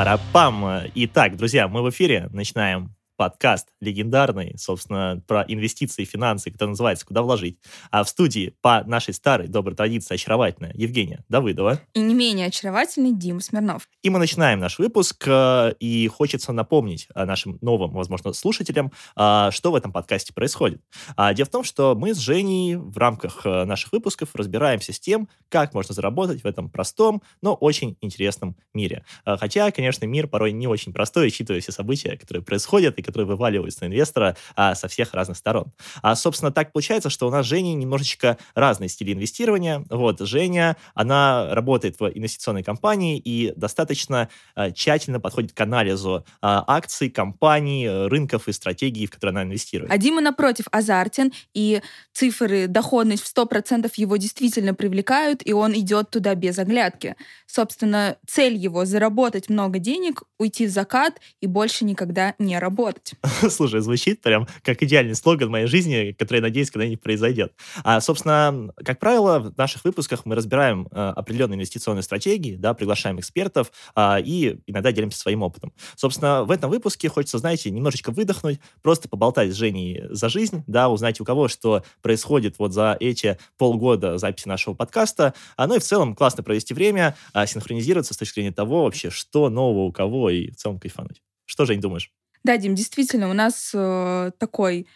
Пара-пам. Итак, друзья, мы в эфире. Начинаем подкаст легендарный, собственно, про инвестиции и финансы, который называется «Куда вложить». А в студии по нашей старой доброй традиции очаровательная Евгения Давыдова. И не менее очаровательный Дима Смирнов. И мы начинаем наш выпуск, э, и хочется напомнить э, нашим новым, возможно, слушателям, э, что в этом подкасте происходит. А, дело в том, что мы с Женей в рамках наших выпусков разбираемся с тем, как можно заработать в этом простом, но очень интересном мире. Хотя, конечно, мир порой не очень простой, учитывая все события, которые происходят и которые вываливаются на инвестора а, со всех разных сторон. А, собственно, так получается, что у нас с Женей немножечко разные стили инвестирования. Вот, Женя, она работает в инвестиционной компании и достаточно а, тщательно подходит к анализу а, акций, компаний, рынков и стратегий, в которые она инвестирует. А Дима, напротив, азартен, и цифры, доходность в 100% его действительно привлекают, и он идет туда без оглядки. Собственно, цель его — заработать много денег, уйти в закат и больше никогда не работать делать. Слушай, звучит прям как идеальный слоган моей жизни, который, я надеюсь, когда-нибудь произойдет. А, собственно, как правило, в наших выпусках мы разбираем а, определенные инвестиционные стратегии, да, приглашаем экспертов а, и иногда делимся своим опытом. Собственно, в этом выпуске хочется, знаете, немножечко выдохнуть, просто поболтать с Женей за жизнь, да, узнать у кого что происходит вот за эти полгода записи нашего подкаста, а, ну и в целом классно провести время, а, синхронизироваться с точки зрения того вообще, что нового у кого и в целом кайфануть. Что, Жень, думаешь? Да, Дим, действительно, у нас э, такой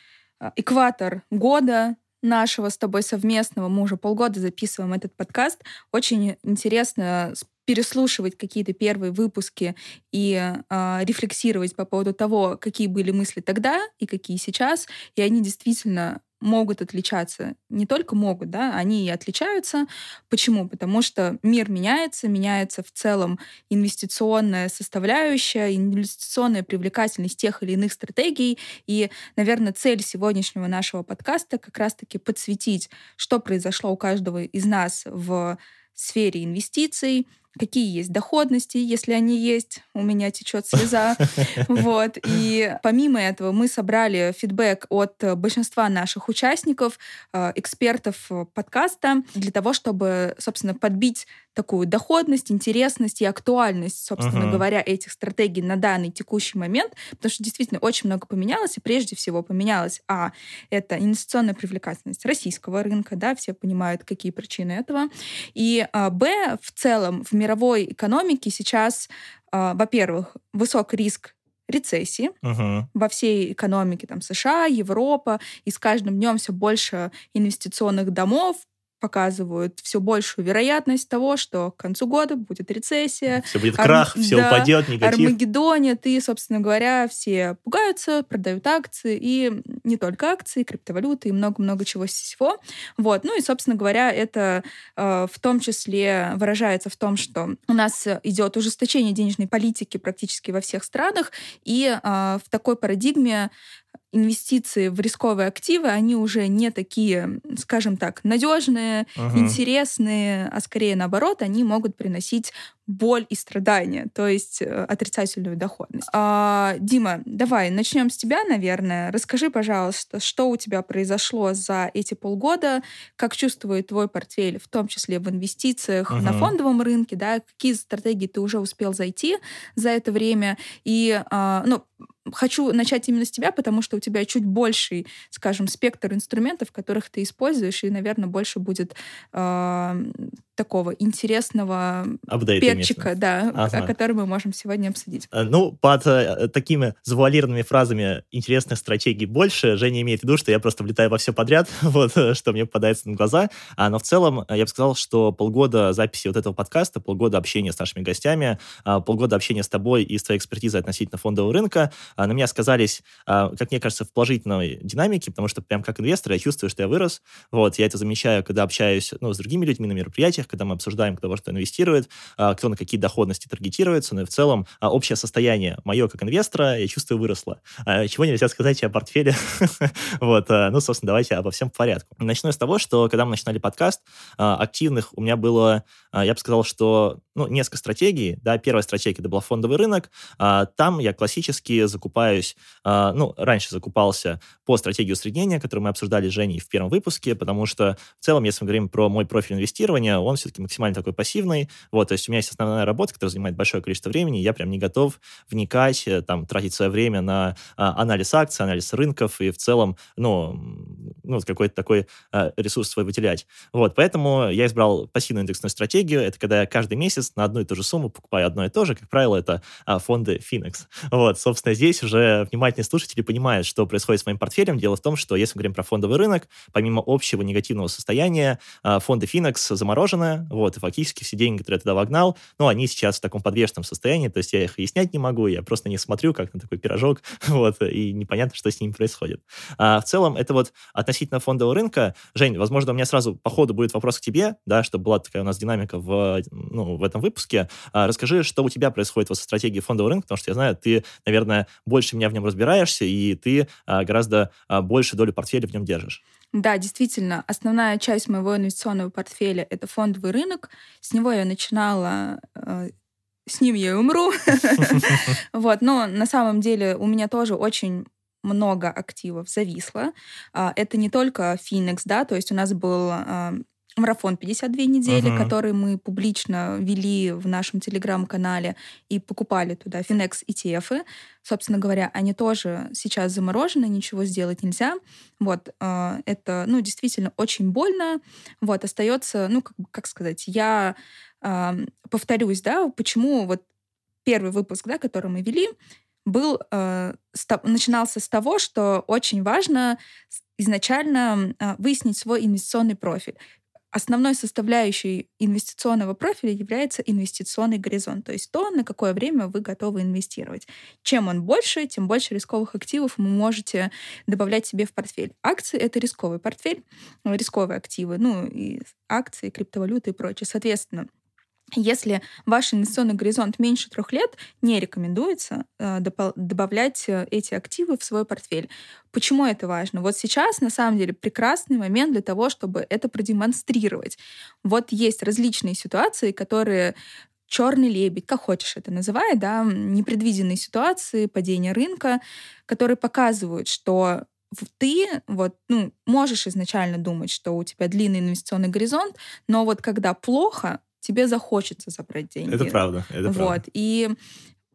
э, экватор года нашего с тобой совместного. Мы уже полгода записываем этот подкаст. Очень интересно переслушивать какие-то первые выпуски и э, рефлексировать по поводу того, какие были мысли тогда и какие сейчас. И они действительно могут отличаться. Не только могут, да, они и отличаются. Почему? Потому что мир меняется, меняется в целом инвестиционная составляющая, инвестиционная привлекательность тех или иных стратегий. И, наверное, цель сегодняшнего нашего подкаста как раз-таки подсветить, что произошло у каждого из нас в сфере инвестиций, какие есть доходности, если они есть, у меня течет слеза. Вот. И помимо этого мы собрали фидбэк от большинства наших участников, э, экспертов подкаста, для того, чтобы, собственно, подбить такую доходность, интересность и актуальность, собственно uh-huh. говоря, этих стратегий на данный текущий момент, потому что действительно очень много поменялось, и прежде всего поменялось, а, это инвестиционная привлекательность российского рынка, да, все понимают, какие причины этого, и, а, б, в целом в мировой экономике сейчас, а, во-первых, высок риск рецессии uh-huh. во всей экономике там США, Европа, и с каждым днем все больше инвестиционных домов, показывают все большую вероятность того, что к концу года будет рецессия. Все будет крах, Ар... все да, упадет, негатив. Армагеддонит, и, собственно говоря, все пугаются, продают акции, и не только акции, криптовалюты, и много-много чего всего. Вот. Ну и, собственно говоря, это э, в том числе выражается в том, что у нас идет ужесточение денежной политики практически во всех странах, и э, в такой парадигме инвестиции в рисковые активы, они уже не такие, скажем так, надежные, uh-huh. интересные, а скорее наоборот, они могут приносить боль и страдания, то есть э, отрицательную доходность. А, Дима, давай начнем с тебя, наверное. Расскажи, пожалуйста, что у тебя произошло за эти полгода, как чувствует твой портфель, в том числе в инвестициях uh-huh. на фондовом рынке, да, какие стратегии ты уже успел зайти за это время, и, а, ну, хочу начать именно с тебя, потому что у тебя чуть больший, скажем, спектр инструментов, которых ты используешь, и, наверное, больше будет э, такого интересного Апдейт перчика, да, ага. который мы можем сегодня обсудить. Э, ну, под э, такими завуалированными фразами интересных стратегий больше Женя имеет в виду, что я просто влетаю во все подряд, вот, что мне попадается на глаза. А, но в целом я бы сказал, что полгода записи вот этого подкаста, полгода общения с нашими гостями, а, полгода общения с тобой и с твоей экспертизой относительно фондового рынка на меня сказались, а, как мне кажется, в положительной динамике, потому что прям как инвестор я чувствую, что я вырос. Вот, я это замечаю, когда общаюсь ну, с другими людьми на мероприятиях, когда мы обсуждаем, кто во что инвестирует, а, кто на какие доходности таргетируется, но и в целом общее состояние мое как инвестора, я чувствую, выросло. Чего нельзя сказать о портфеле. вот, ну, собственно, давайте обо всем по порядку. Начну с того, что когда мы начинали подкаст, активных у меня было, я бы сказал, что ну, несколько стратегий. Да, первая стратегия это был фондовый рынок. Там я классически закупал закупаюсь, э, ну, раньше закупался по стратегии усреднения, которую мы обсуждали с Женей в первом выпуске, потому что в целом, если мы говорим про мой профиль инвестирования, он все-таки максимально такой пассивный. Вот, то есть у меня есть основная работа, которая занимает большое количество времени, я прям не готов вникать, э, там, тратить свое время на а, анализ акций, анализ рынков и в целом, ну, ну какой-то такой а, ресурс свой выделять. Вот, поэтому я избрал пассивную индексную стратегию. Это когда я каждый месяц на одну и ту же сумму покупаю одно и то же. Как правило, это а, фонды Finex. Вот, собственно, здесь уже внимательные слушатели понимают, что происходит с моим портфелем. Дело в том, что если мы говорим про фондовый рынок, помимо общего негативного состояния, а, фонды Finex заморожены, вот, и фактически все деньги, которые я туда вогнал, ну, они сейчас в таком подвешенном состоянии, то есть я их объяснять не могу, я просто не смотрю, как на такой пирожок, вот, и непонятно, что с ним происходит. А в целом, это вот относительно фондового рынка. Жень, возможно, у меня сразу по ходу будет вопрос к тебе, да, чтобы была такая у нас динамика в, ну, в этом выпуске. А, расскажи, что у тебя происходит вот со стратегией фондового рынка, потому что я знаю, ты, наверное, больше меня в нем разбираешься, и ты а, гораздо а, больше долю портфеля в нем держишь. Да, действительно, основная часть моего инвестиционного портфеля — это фондовый рынок. С него я начинала э, с ним я и умру. Вот, но на самом деле у меня тоже очень много активов зависло. А, это не только Phoenix, да, то есть у нас был марафон 52 недели, uh-huh. который мы публично вели в нашем телеграм-канале и покупали туда Finex ETF. Собственно говоря, они тоже сейчас заморожены, ничего сделать нельзя. Вот, э, это, ну, действительно очень больно. Вот, остается, ну, как, как сказать, я э, повторюсь, да, почему вот первый выпуск, да, который мы вели, был, э, ста- начинался с того, что очень важно изначально э, выяснить свой инвестиционный профиль основной составляющей инвестиционного профиля является инвестиционный горизонт, то есть то, на какое время вы готовы инвестировать. Чем он больше, тем больше рисковых активов вы можете добавлять себе в портфель. Акции — это рисковый портфель, рисковые активы, ну, и акции, криптовалюты и прочее. Соответственно, если ваш инвестиционный горизонт меньше трех лет, не рекомендуется э, добавлять э, эти активы в свой портфель. Почему это важно? Вот сейчас, на самом деле, прекрасный момент для того, чтобы это продемонстрировать. Вот есть различные ситуации, которые черный лебедь, как хочешь это называй, да, непредвиденные ситуации, падение рынка, которые показывают, что ты вот, ну, можешь изначально думать, что у тебя длинный инвестиционный горизонт, но вот когда плохо, тебе захочется забрать деньги. Это правда, это вот. правда. И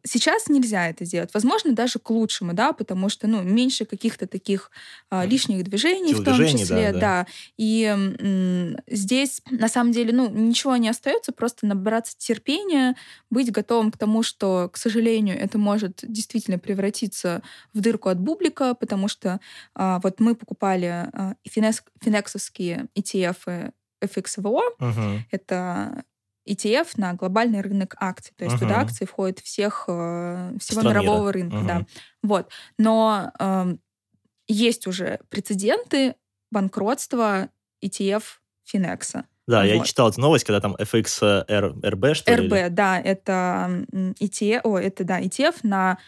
Сейчас нельзя это сделать. Возможно, даже к лучшему, да, потому что, ну, меньше каких-то таких а, лишних движений в том числе, да. да. да. И м- здесь, на самом деле, ну, ничего не остается, просто набраться терпения, быть готовым к тому, что, к сожалению, это может действительно превратиться в дырку от бублика, потому что а, вот мы покупали а, финекс, финексовские ETF FXVO, uh-huh. это ETF на глобальный рынок акций. То есть uh-huh. туда акции входят всех, э, всего Стран мирового мира. рынка. Uh-huh. Да. Вот. Но э, есть уже прецеденты банкротства ETF Финекса. Да, вот. я читал эту новость, когда там FX RB, что RB, ли? да, это ETF, о, это, да, ETF на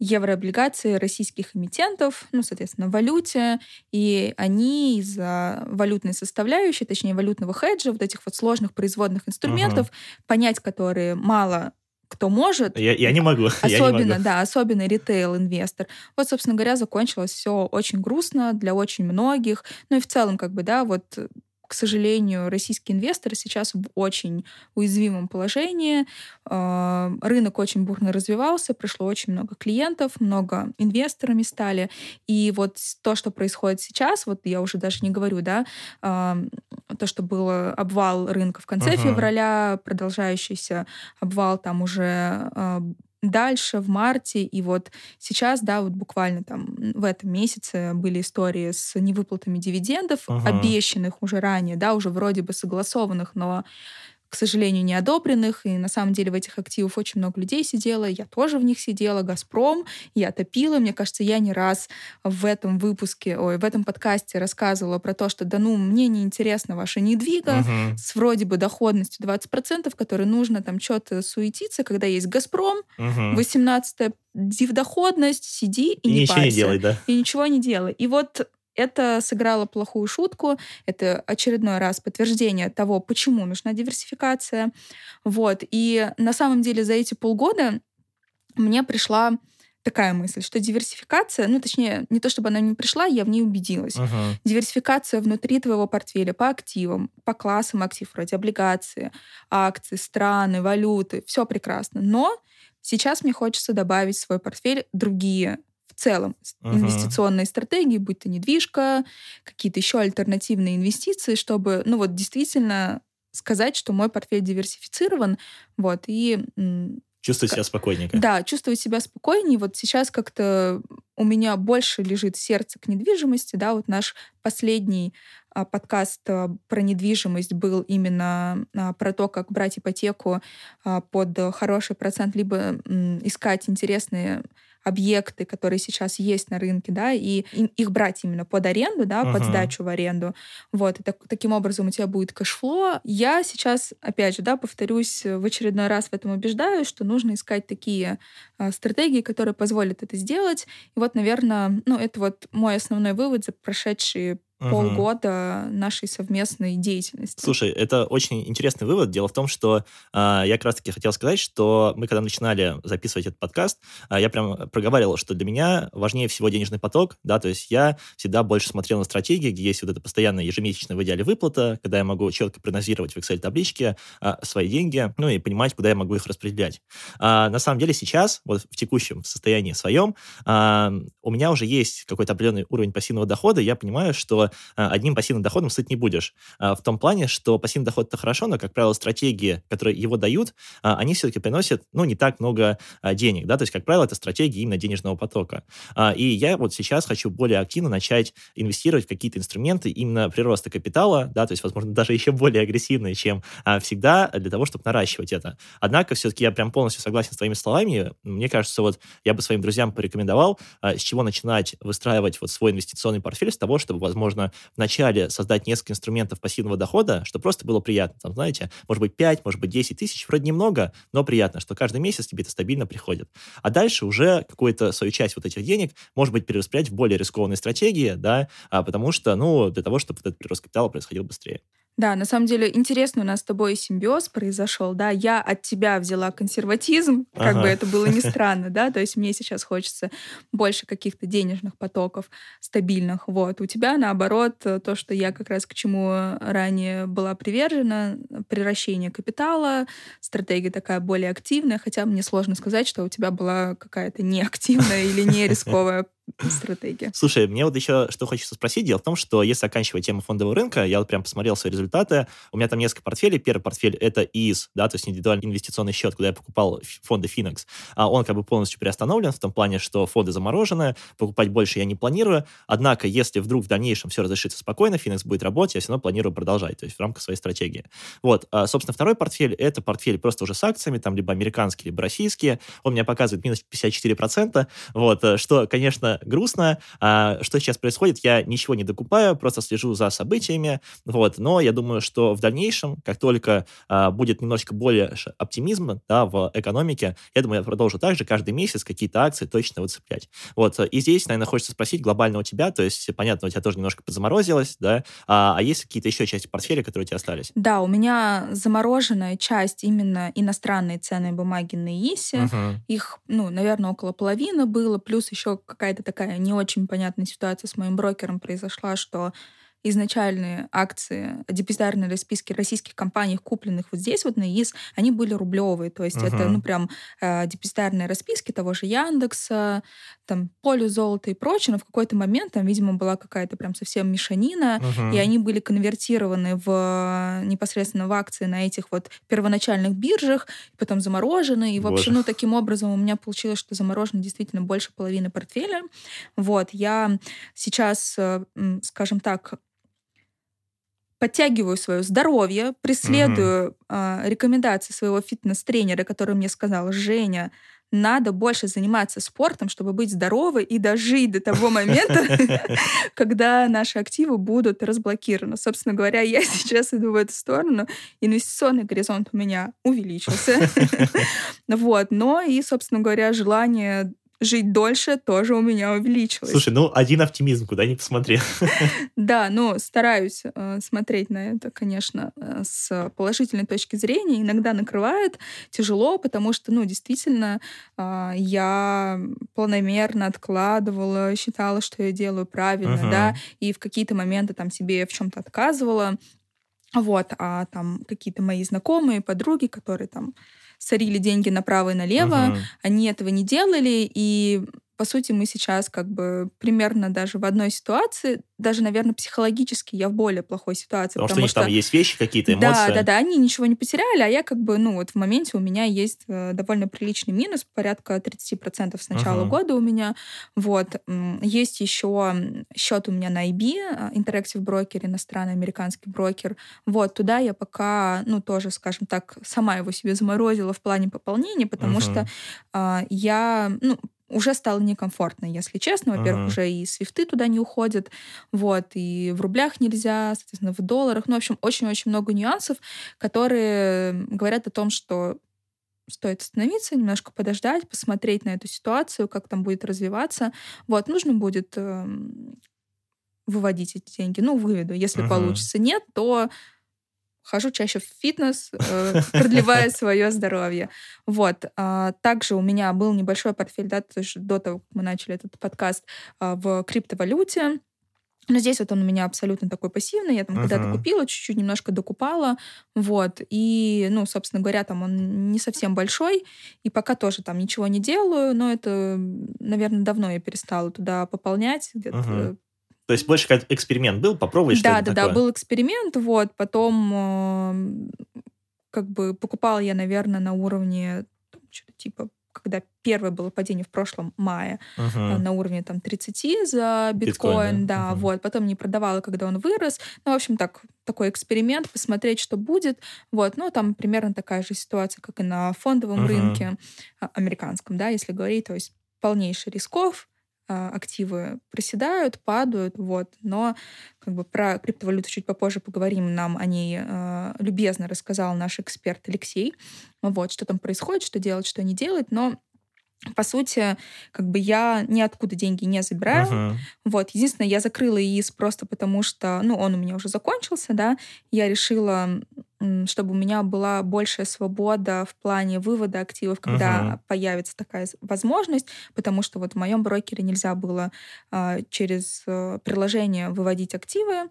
еврооблигации российских эмитентов, ну, соответственно, в валюте, и они из-за валютной составляющей, точнее, валютного хеджа, вот этих вот сложных производных инструментов, угу. понять которые мало кто может. Я, я не могу. Особенно, я не могу. да, особенно ритейл-инвестор. Вот, собственно говоря, закончилось все очень грустно для очень многих. Ну и в целом, как бы, да, вот к сожалению, российские инвесторы сейчас в очень уязвимом положении. А, рынок очень бурно развивался, пришло очень много клиентов, много инвесторами стали. И вот то, что происходит сейчас, вот я уже даже не говорю, да, а, то, что был обвал рынка в конце uh-huh. февраля, продолжающийся обвал там уже а, дальше, в марте, и вот сейчас, да, вот буквально там в этом месяце были истории с невыплатами дивидендов, uh-huh. обещанных уже ранее, да, уже вроде бы согласованных, но к сожалению, не одобренных. И на самом деле в этих активах очень много людей сидело. Я тоже в них сидела. «Газпром», я топила. Мне кажется, я не раз в этом выпуске, ой, в этом подкасте рассказывала про то, что да ну, мне не интересна ваша недвига uh-huh. с вроде бы доходностью 20%, которой нужно там что-то суетиться, когда есть «Газпром», uh-huh. 18 доходность, сиди и, и не ничего парься. не делай, да. И ничего не делай. И вот это сыграло плохую шутку. Это очередной раз подтверждение того, почему нужна диверсификация. Вот. И на самом деле за эти полгода мне пришла такая мысль, что диверсификация, ну, точнее, не то чтобы она не пришла, я в ней убедилась. Мгм. Диверсификация внутри твоего портфеля по активам, по классам актив, вроде облигации, акции, страны, валюты, все прекрасно. Но сейчас мне хочется добавить в свой портфель другие целом Мгм. инвестиционные стратегии, будь то недвижка, какие-то еще альтернативные инвестиции, чтобы, ну вот действительно сказать, что мой портфель диверсифицирован, вот, и Ка- себя спокойненько. да, чувствовать себя спокойнее. Вот сейчас как-то у меня больше лежит сердце к недвижимости, да, вот наш последний а, подкаст а, про недвижимость был именно а, про то, как брать ипотеку под хороший процент, либо искать интересные объекты, которые сейчас есть на рынке, да, и их брать именно под аренду, да, под Мгм. сдачу в аренду. Вот, и так- таким образом у тебя будет кэшфло. Я сейчас, опять же, да, повторюсь, в очередной раз в этом убеждаю, что нужно искать такие а, стратегии, которые позволят это сделать. И вот, наверное, ну, это вот мой основной вывод за прошедшие Мгм. полгода нашей совместной деятельности. Слушай, это очень интересный вывод. Дело в том, что а, я как раз-таки хотел сказать, что мы, когда начинали записывать этот подкаст, а, я прям проговаривал, что для меня важнее всего денежный поток, да, то есть я всегда больше смотрел на стратегии, где есть вот эта постоянная ежемесячная в идеале выплата, когда я могу четко прогнозировать в Excel-табличке а, свои деньги, ну и понимать, куда я могу их распределять. А, на самом деле сейчас, вот в текущем состоянии своем, а, у меня уже есть какой-то определенный уровень пассивного дохода, я понимаю, что а, одним пассивным доходом сыт не будешь. А, В том плане, что пассивный доход это хорошо, но, как правило, стратегии, которые его дают, а, они все-таки приносят, ну, не так много денег, да, то есть, как правило, это стратегии именно денежного потока. И я вот сейчас хочу более активно начать инвестировать в какие-то инструменты именно прироста капитала, да, то есть, возможно, даже еще более агрессивные, чем всегда, для того, чтобы наращивать это. Однако, все-таки я прям полностью согласен с твоими словами. Мне кажется, вот я бы своим друзьям порекомендовал, с чего начинать выстраивать вот свой инвестиционный портфель, с того, чтобы, возможно, вначале создать несколько инструментов пассивного дохода, чтобы просто было приятно. Там, знаете, может быть, 5, может быть, 10 тысяч, вроде немного, но приятно, что каждый месяц тебе это стабильно приходит. А дальше уже какую-то свою часть вот этих денег, может быть, перераспределять в более рискованные стратегии, да, а, потому что, ну, для того, чтобы этот прирост капитала происходил быстрее. Да, на самом деле интересно у нас с тобой симбиоз произошел, да, я от тебя взяла консерватизм, как Ага. бы это было ни странно, да, то есть мне сейчас хочется больше каких-то денежных потоков стабильных, вот. У тебя, наоборот, э, то, что я как раз к чему ранее была привержена, превращение капитала, стратегия такая более активная, хотя мне сложно сказать, что у тебя была какая-то неактивная или не рисковая стратегия. Слушай, мне вот еще что хочется спросить. Дело в том, что если оканчивать тему фондового рынка, я вот прям посмотрел свои результаты. У меня там несколько портфелей. Первый портфель — это ИИС, да, то есть индивидуальный инвестиционный счет, куда я покупал фонды Финекс. А он как бы полностью приостановлен в том плане, что фонды заморожены, покупать больше я не планирую. Однако, если вдруг в дальнейшем все разрешится спокойно, Финекс будет работать, я все равно планирую продолжать, то есть в рамках своей стратегии. Вот, а, собственно, второй портфель — это портфель просто уже с акциями, там либо американские, либо российские. Он меня показывает минус 54%, вот, э, что, конечно, грустно. А, что сейчас происходит, я ничего не докупаю, просто слежу за событиями, вот, но я думаю, что в дальнейшем, как только а, будет немножечко более оптимизма, да, в экономике, я думаю, я продолжу также каждый месяц какие-то акции точно выцеплять. Вот, и здесь, наверное, хочется спросить глобально у тебя, то есть, понятно, у тебя тоже немножко подзаморозилось, да, а, а есть какие-то еще части портфеля, которые у тебя остались? Да, у меня замороженная часть именно иностранные ценные бумаги на ИИСе. Мгм. Их, ну, наверное, около половины было, плюс еще какая-то такая не очень понятная ситуация с моим брокером произошла, что изначальные акции, депозитарные расписки российских компаний, купленных вот здесь вот на ИИС, они были рублевые. То есть это, Мгм. ну, прям э, депозитарные расписки того же Яндекса, там, Полю золота и прочее. Но в какой-то момент там, видимо, была какая-то прям совсем мешанина, Мгм. и они были конвертированы в непосредственно в акции на этих вот первоначальных биржах, потом заморожены. И, в общем, Боже. ну, таким образом у меня получилось, что заморожено действительно больше половины портфеля. Вот, я сейчас, э, скажем так, подтягиваю свое здоровье, преследую а, рекомендации своего фитнес-тренера, который мне сказал, Женя, надо больше заниматься спортом, чтобы быть здоровой и дожить до того момента, когда наши активы будут разблокированы. Собственно говоря, я сейчас иду в эту сторону. Инвестиционный горизонт у меня увеличился. Вот. Но и, собственно говоря, желание жить дольше тоже у меня увеличилось. Слушай, ну один оптимизм, куда ни посмотри. Да, но стараюсь э, смотреть на это, конечно, э, с положительной точки зрения. Иногда накрывает тяжело, потому что, ну, действительно, э, я планомерно откладывала, считала, что я делаю правильно, да, и в какие-то моменты там себе в чем-то отказывала. Вот, а там какие-то мои знакомые, подруги, которые там сорили деньги направо и налево, uh-huh. они этого не делали, и по сути, мы сейчас как бы примерно даже в одной ситуации, даже, наверное, психологически я в более плохой ситуации. Потому, потому что, что там есть вещи, какие-то эмоции. Да, да, да, они ничего не потеряли, а я как бы, ну вот в моменте у меня есть э, довольно приличный минус, порядка 30% с начала uh-huh. года у меня. Вот. Есть еще счет у меня на IB, э, Interactive Broker, иностранный американский брокер. Вот, туда я пока, ну тоже, скажем так, сама его себе заморозила в плане пополнения, потому uh-huh. что э, я, ну, уже стало некомфортно, если честно. Во-первых, uh-huh. уже и свифты туда не уходят, вот, и в рублях нельзя, соответственно, в долларах. Ну, в общем, очень-очень много нюансов, которые говорят о том, что стоит остановиться, немножко подождать, посмотреть на эту ситуацию, как там будет развиваться. Вот, нужно будет э, выводить эти деньги. Ну, выведу. Если uh-huh. получится. Нет, то хожу чаще в фитнес, э, продлевая свое здоровье. Вот. А, также у меня был небольшой портфель, да, до того, как мы начали этот подкаст, а, в криптовалюте. Но здесь вот он у меня абсолютно такой пассивный. Я там uh-huh. когда-то купила, чуть-чуть немножко докупала. Вот. И, ну, собственно говоря, там он не совсем большой. И пока тоже там ничего не делаю. Но это, наверное, давно я перестала туда пополнять. Где-то uh-huh. То есть больше как эксперимент был, попробовать что-то Да, да, да, был эксперимент, вот, потом э, как бы покупала я, наверное, на уровне что-то типа когда первое было падение в прошлом мае uh-huh. на уровне там 30 за биткоин, биткоин да, uh-huh. вот, потом не продавала, когда он вырос, ну, в общем, так, такой эксперимент, посмотреть, что будет, вот, ну, там примерно такая же ситуация, как и на фондовом uh-huh. рынке а, американском, да, если говорить, то есть полнейший рисков, активы проседают, падают, вот. Но как бы про криптовалюту чуть попозже поговорим. Нам о ней э, любезно рассказал наш эксперт Алексей. Вот, что там происходит, что делать, что не делать. Но по сути, как бы я ниоткуда деньги не забираю. Uh-huh. Вот, единственное, я закрыла ИИС просто потому, что, ну, он у меня уже закончился, да, я решила, чтобы у меня была большая свобода в плане вывода активов, когда uh-huh. появится такая возможность, потому что вот в моем брокере нельзя было э, через э, приложение выводить активы,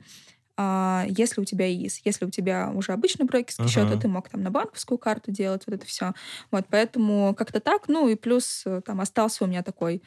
а, если у тебя ИИС. Если у тебя уже обычный брокерский uh-huh. счет, то ты мог там на банковскую карту делать вот это все. Вот, поэтому как-то так. Ну и плюс э, там остался у меня такой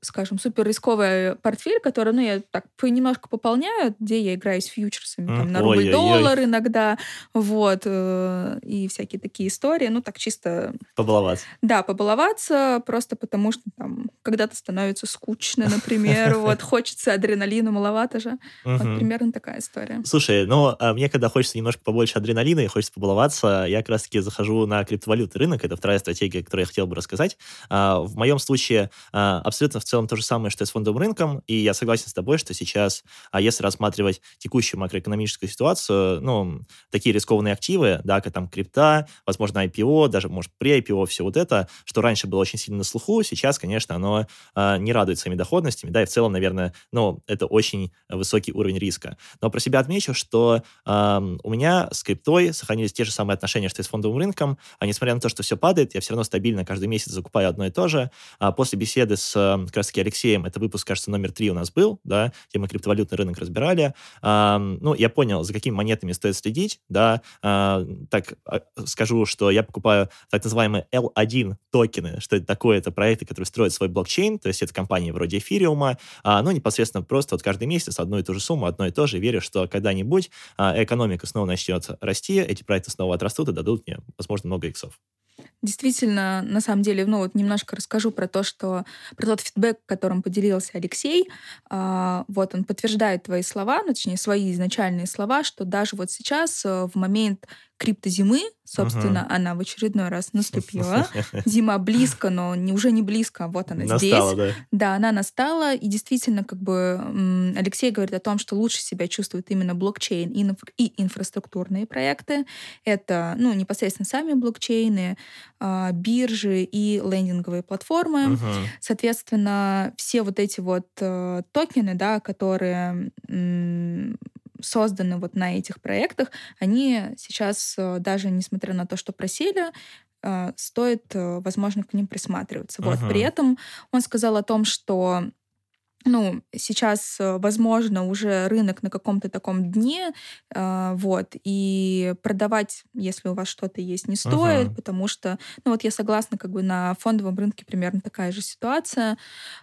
скажем, супер рисковый портфель, который, ну, я так немножко пополняю, где я играю с фьючерсами, там, на рубль-доллар иногда, вот, э, и всякие такие истории, ну, так чисто... Побаловаться. Да, побаловаться, просто потому что там когда-то становится скучно, например, вот, хочется адреналина, маловато же. Вот, примерно такая история. Слушай, ну, а мне, когда хочется немножко побольше адреналина и хочется побаловаться, я как раз-таки захожу на криптовалютный рынок, это вторая стратегия, которую я хотел бы рассказать. А, в моем случае а, абсолютно в целом то же самое, что и с фондовым рынком, и я согласен с тобой, что сейчас, а если рассматривать текущую макроэкономическую ситуацию, ну, такие рискованные активы, да, как там крипта, возможно, IPO, даже, может, при IPO, все вот это, что раньше было очень сильно на слуху, сейчас, конечно, оно э, не радует своими доходностями, да, и в целом, наверное, ну, это очень высокий уровень риска. Но про себя отмечу, что э, у меня с криптой сохранились те же самые отношения, что и с фондовым рынком, а несмотря на то, что все падает, я все равно стабильно каждый месяц закупаю одно и то же. А после беседы с как раз-таки Алексеем, это выпуск, кажется, номер три у нас был, да, где мы криптовалютный рынок разбирали. А, ну, я понял, за какими монетами стоит следить, да, а, так а, скажу, что я покупаю так называемые L1 токены, что это такое, это проекты, которые строят свой блокчейн, то есть это компании вроде эфириума, а, ну, непосредственно просто вот каждый месяц одну и ту же сумму, одно и то же, верю, что когда-нибудь а, экономика снова начнет расти, эти проекты снова отрастут и дадут мне, возможно, много иксов. Действительно, на самом деле, ну вот немножко расскажу про то, что про тот фидбэк, которым поделился Алексей. А, вот он подтверждает твои слова, ну, точнее свои изначальные слова, что даже вот сейчас э, в момент криптозимы, собственно, угу. она в очередной раз наступила. Зима близко, но не, уже не близко, а вот она настала, здесь. Да. да, она настала, и действительно, как бы Алексей говорит о том, что лучше себя чувствует именно блокчейн и, инфра- и инфраструктурные проекты. Это, ну, непосредственно сами блокчейны, а, биржи и лендинговые платформы. Угу. Соответственно, все вот эти вот э, токены, да, которые созданы вот на этих проектах, они сейчас, э, даже несмотря на то, что просели, э, стоит, э, возможно, к ним присматриваться. Uh-huh. Вот. При этом он сказал о том, что ну, сейчас, э, возможно, уже рынок на каком-то таком дне, э, вот, и продавать, если у вас что-то есть, не стоит, uh-huh. потому что, ну, вот я согласна, как бы на фондовом рынке примерно такая же ситуация,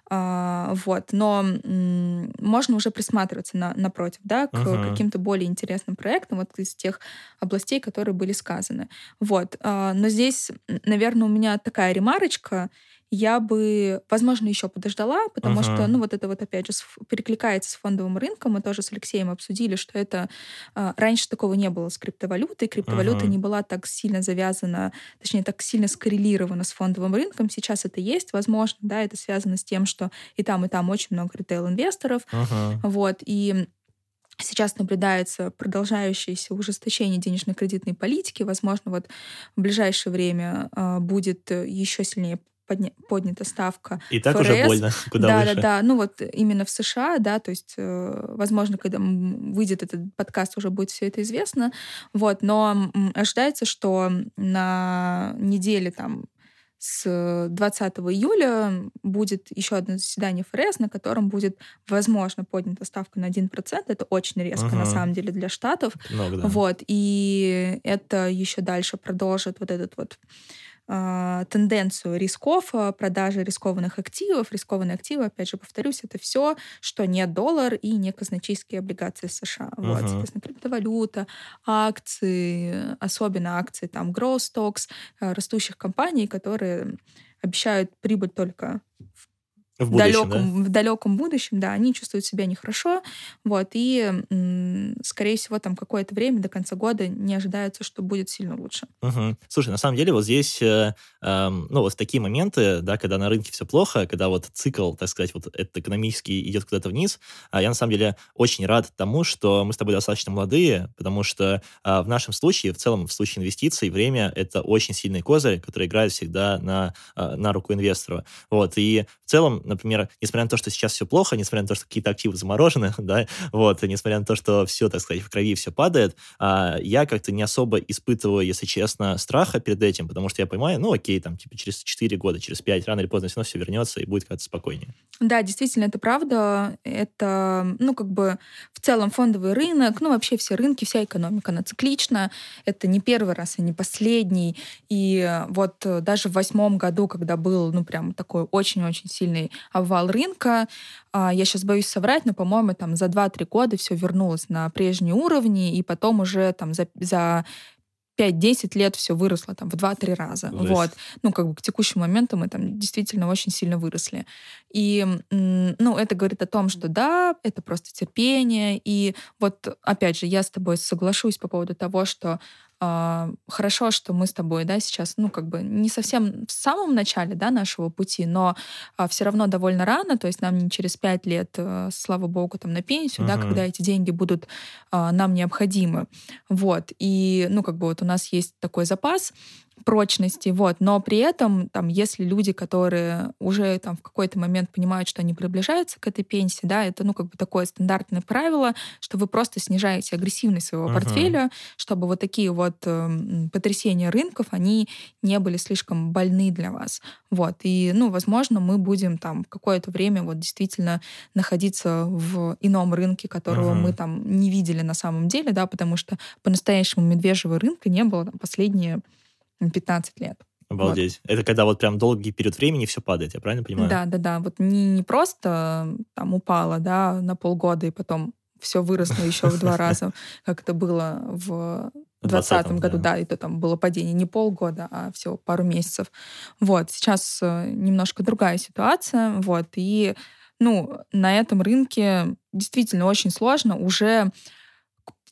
э, вот, но можно уже присматриваться на, напротив, да, к uh-huh. каким-то более интересным проектам, вот из тех областей, которые были сказаны, вот, э, но здесь, наверное, у меня такая ремарочка, я бы, возможно, еще подождала, потому uh-huh. что, ну, вот это вот, опять же, перекликается с фондовым рынком. Мы тоже с Алексеем обсудили, что это... А, раньше такого не было с криптовалютой. Криптовалюта uh-huh. не была так сильно завязана, точнее, так сильно скоррелирована с фондовым рынком. Сейчас это есть, возможно, да, это связано с тем, что и там, и там очень много ритейл-инвесторов. Uh-huh. Вот, и Сейчас наблюдается продолжающееся ужесточение денежно-кредитной политики. Возможно, вот в ближайшее время э, будет еще сильнее подня- поднята ставка. И так ФРС. уже больно, куда да, выше. Да, да, ну вот именно в США, да, то есть, э, возможно, когда выйдет этот подкаст, уже будет все это известно, вот, но ожидается, что на неделе там с 20 июля будет еще одно заседание ФРС, на котором будет, возможно, поднята ставка на 1%. Это очень резко, угу. на самом деле, для Штатов. Много, да. Вот. И это еще дальше продолжит вот этот вот тенденцию рисков, а, продажи рискованных активов. Рискованные активы, опять же, повторюсь, это все, что не доллар и не казначейские облигации США. Uh-huh. Вот, соответственно, криптовалюта, акции, особенно акции там growth stocks, а, растущих компаний, которые обещают прибыль только в будущем, далеком, да? в далеком будущем, да, они чувствуют себя нехорошо, вот, и, скорее всего, там какое-то время до конца года не ожидается, что будет сильно лучше. Угу. Слушай, на самом деле вот здесь, э, э, ну, вот такие моменты, да, когда на рынке все плохо, когда вот цикл, так сказать, вот этот экономический идет куда-то вниз, э, я на самом деле очень рад тому, что мы с тобой достаточно молодые, потому что э, в нашем случае, в целом в случае инвестиций, время — это очень сильный козырь, который играет всегда на, э, на руку инвестору. Вот, и в целом например, несмотря на то, что сейчас все плохо, несмотря на то, что какие-то активы заморожены, да, вот, несмотря на то, что все, так сказать, в крови все падает, а, я как-то не особо испытываю, если честно, страха перед этим, потому что я понимаю, ну, окей, там, типа, через 4 года, через 5, рано или поздно все равно все вернется и будет как-то спокойнее. Да, действительно, это правда. Это, ну, как бы в целом фондовый рынок, ну, вообще все рынки, вся экономика, она циклична. Это не первый раз и не последний. И вот даже в восьмом году, когда был, ну, прям такой очень-очень сильный обвал рынка. А, я сейчас боюсь соврать, но, по-моему, там за 2-3 года все вернулось на прежние уровни, и потом уже там за, за 5-10 лет все выросло там в 2-3 раза. Жесть. Вот. Ну, как бы к текущему моменту мы там действительно очень сильно выросли. И, ну, это говорит о том, что да, это просто терпение. И вот, опять же, я с тобой соглашусь по поводу того, что э, хорошо, что мы с тобой, да, сейчас, ну, как бы не совсем в самом начале, да, нашего пути, но э, все равно довольно рано, то есть нам не через пять лет, э, слава богу, там на пенсию, uh-huh. да, когда эти деньги будут э, нам необходимы, вот, и, ну, как бы вот у нас есть такой запас, прочности, вот. Но при этом, там, если люди, которые уже там в какой-то момент понимают, что они приближаются к этой пенсии, да, это, ну, как бы такое стандартное правило, что вы просто снижаете агрессивность своего uh-huh. портфеля, чтобы вот такие вот э, потрясения рынков, они не были слишком больны для вас. Вот. И, ну, возможно, мы будем там какое-то время вот действительно находиться в ином рынке, которого uh-huh. мы там не видели на самом деле, да, потому что по-настоящему медвежьего рынка не было там, последние 15 лет. Обалдеть. Вот. Это когда вот прям долгий период времени все падает, я правильно понимаю? Да, да, да. Вот не, не просто там упало, да, на полгода, и потом все выросло еще в два раза, как это было в 2020 году, да. да, и то там было падение не полгода, а всего пару месяцев. Вот, сейчас э, немножко другая ситуация, вот, и, ну, на этом рынке действительно очень сложно уже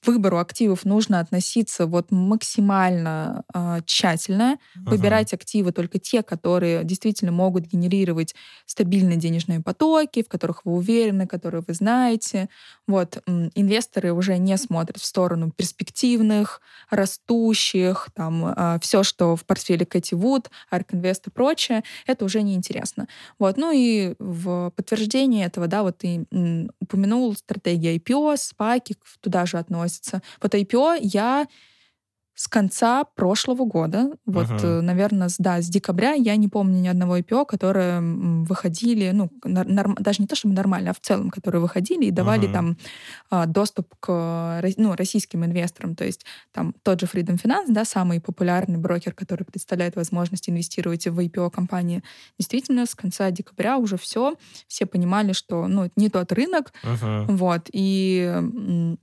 выбору активов нужно относиться вот максимально э, тщательно, uh-huh. выбирать активы только те, которые действительно могут генерировать стабильные денежные потоки, в которых вы уверены, которые вы знаете. Вот инвесторы уже не смотрят в сторону перспективных, растущих, там э, все, что в портфеле Кэти Вуд, Арк Инвест и прочее, это уже неинтересно. Вот, ну и в подтверждение этого, да, вот ты упомянул стратегию IPO, спаки, туда же относится. Вот IPO я с конца прошлого года, вот, uh-huh. наверное, с, да, с декабря, я не помню ни одного IPO, которые выходили, ну, норм, даже не то чтобы нормально, а в целом, которые выходили и давали uh-huh. там а, доступ к ну, российским инвесторам. То есть там тот же Freedom Finance, да, самый популярный брокер, который представляет возможность инвестировать в IPO-компании, действительно, с конца декабря уже все, все понимали, что, ну, не тот рынок, uh-huh. вот, и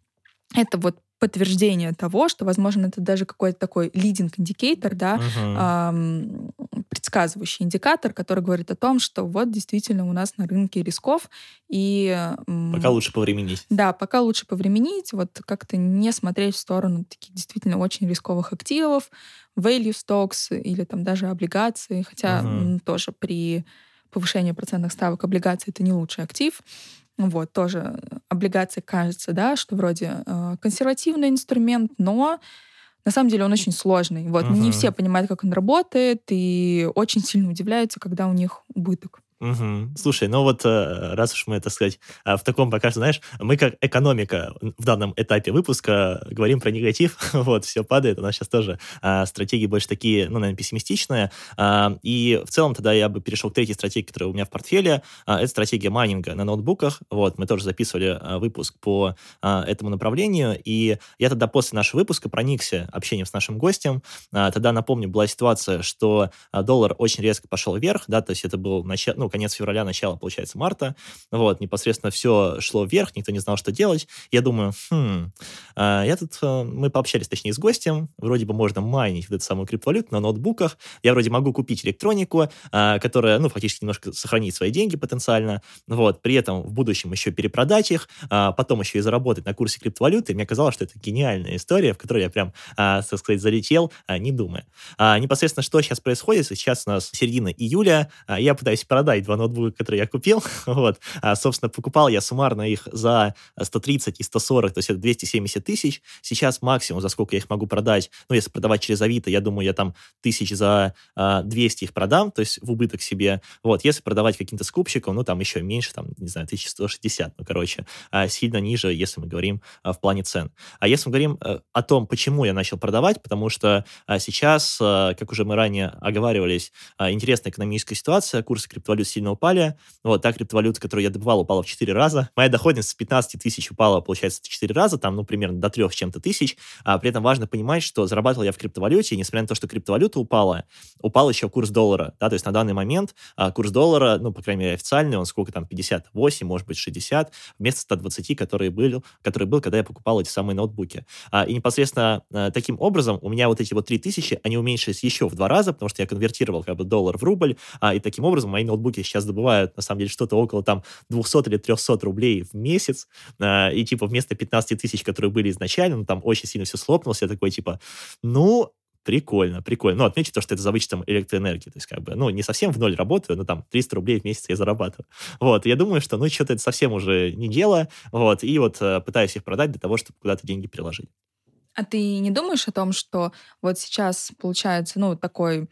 это вот подтверждение того, что, возможно, это даже какой-то такой leading индикатор, да, uh-huh. эм, предсказывающий индикатор, который говорит о том, что вот действительно у нас на рынке рисков и... Эм, пока лучше повременить. Да, пока лучше повременить, вот как-то не смотреть в сторону таких действительно очень рисковых активов, value stocks или там даже облигации, хотя uh-huh. тоже при повышении процентных ставок облигаций это не лучший актив. Вот, тоже облигации кажется, да, что вроде э, консервативный инструмент, но на самом деле он очень сложный. Вот, uh-huh. не все понимают, как он работает, и очень сильно удивляются, когда у них убыток. Угу. Слушай, ну вот э, раз уж мы, так сказать, э, в таком пока что, знаешь, мы как экономика в данном этапе выпуска говорим про негатив, вот, все падает, у нас сейчас тоже а, стратегии больше такие, ну, наверное, пессимистичные, а, и в целом тогда я бы перешел к третьей стратегии, которая у меня в портфеле, а, это стратегия майнинга на ноутбуках, вот, мы тоже записывали выпуск по этому направлению, и я тогда после нашего выпуска проникся общением с нашим гостем, тогда, напомню, была ситуация, что доллар очень резко пошел вверх, да, то есть это был начало, ну, конец февраля, начало, получается, марта. Вот, непосредственно все шло вверх, никто не знал, что делать. Я думаю, хм, а, я тут, э, мы пообщались, точнее, с гостем, вроде бы можно майнить вот эту самую криптовалюту на ноутбуках, я вроде могу купить электронику, а, которая, ну, фактически немножко сохранит свои деньги потенциально, вот, при этом в будущем еще перепродать их, а, потом еще и заработать на курсе криптовалюты. Мне казалось, что это гениальная история, в которую я прям, так сказать, залетел, не думая. Непосредственно, что сейчас происходит? Сейчас у нас середина июля, я пытаюсь продать два ноутбука, которые я купил. вот. А, собственно, покупал я суммарно их за 130 и 140, то есть это 270 тысяч. Сейчас максимум, за сколько я их могу продать, ну, если продавать через Авито, я думаю, я там тысяч за а, 200 их продам, то есть в убыток себе. Вот. Если продавать каким-то скупщикам, ну, там еще меньше, там, не знаю, 1160, ну, короче, а, сильно ниже, если мы говорим а, в плане цен. А если мы говорим а, о том, почему я начал продавать, потому что а, сейчас, а, как уже мы ранее оговаривались, а, интересная экономическая ситуация, курсы криптовалют сильно упали. Вот, та криптовалюта, которую я добывал, упала в 4 раза. Моя доходность с 15 тысяч упала, получается, в 4 раза, там, ну, примерно до 3 с чем-то тысяч. А при этом важно понимать, что зарабатывал я в криптовалюте, и несмотря на то, что криптовалюта упала, упал еще курс доллара, да, то есть на данный момент а, курс доллара, ну, по крайней мере, официальный, он сколько там, 58, может быть, 60, вместо 120, который был, который был, когда я покупал эти самые ноутбуки. А, и непосредственно а, таким образом у меня вот эти вот 3 тысячи, они уменьшились еще в два раза, потому что я конвертировал как бы доллар в рубль, а, и таким образом мои ноутбуки сейчас добывают, на самом деле, что-то около там 200 или 300 рублей в месяц, э, и типа вместо 15 тысяч, которые были изначально, ну, там очень сильно все слопнулось, я такой типа, ну, прикольно, прикольно. Ну, отмечу то, что это за вычетом электроэнергии, то есть как бы, ну, не совсем в ноль работаю, но там 300 рублей в месяц я зарабатываю. Вот, я думаю, что, ну, что-то это совсем уже не дело, вот, и вот э, пытаюсь их продать для того, чтобы куда-то деньги приложить. А ты не думаешь о том, что вот сейчас получается, ну, такой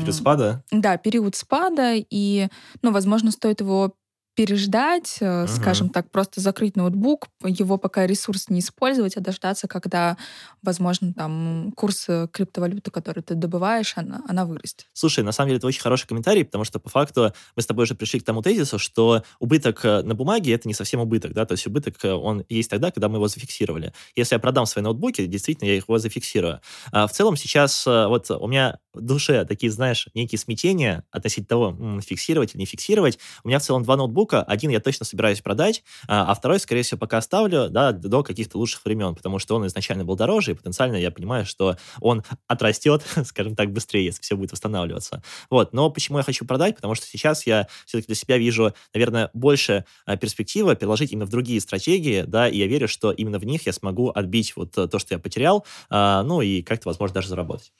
Период спада? Да, период спада, и, ну, возможно, стоит его переждать, uh-huh. скажем так, просто закрыть ноутбук, его пока ресурс не использовать, а дождаться, когда, возможно, там курс э, криптовалюты, который ты добываешь, она, она вырастет. Слушай, на самом деле это очень хороший комментарий, потому что по факту мы с тобой уже пришли к тому тезису, что убыток э, на бумаге это не совсем убыток, да, то есть убыток он есть тогда, когда мы его зафиксировали. Если я продам свои ноутбуки, действительно я их его зафиксирую. А в целом сейчас вот у меня в душе такие, знаешь, некие смятения относительно того, фиксировать или не фиксировать. У меня в целом два ноутбука штука. Один я точно собираюсь продать, а, а второй, скорее всего, пока оставлю, да, до каких-то лучших времен, потому что он изначально был дороже, и потенциально я понимаю, что он отрастет, скажем так, быстрее, если все будет восстанавливаться. Вот. Но почему я хочу продать? Потому что сейчас я все-таки для себя вижу, наверное, больше а, перспективы переложить именно в другие стратегии, да, и я верю, что именно в них я смогу отбить вот то, что я потерял, а, ну и как-то, возможно, даже заработать.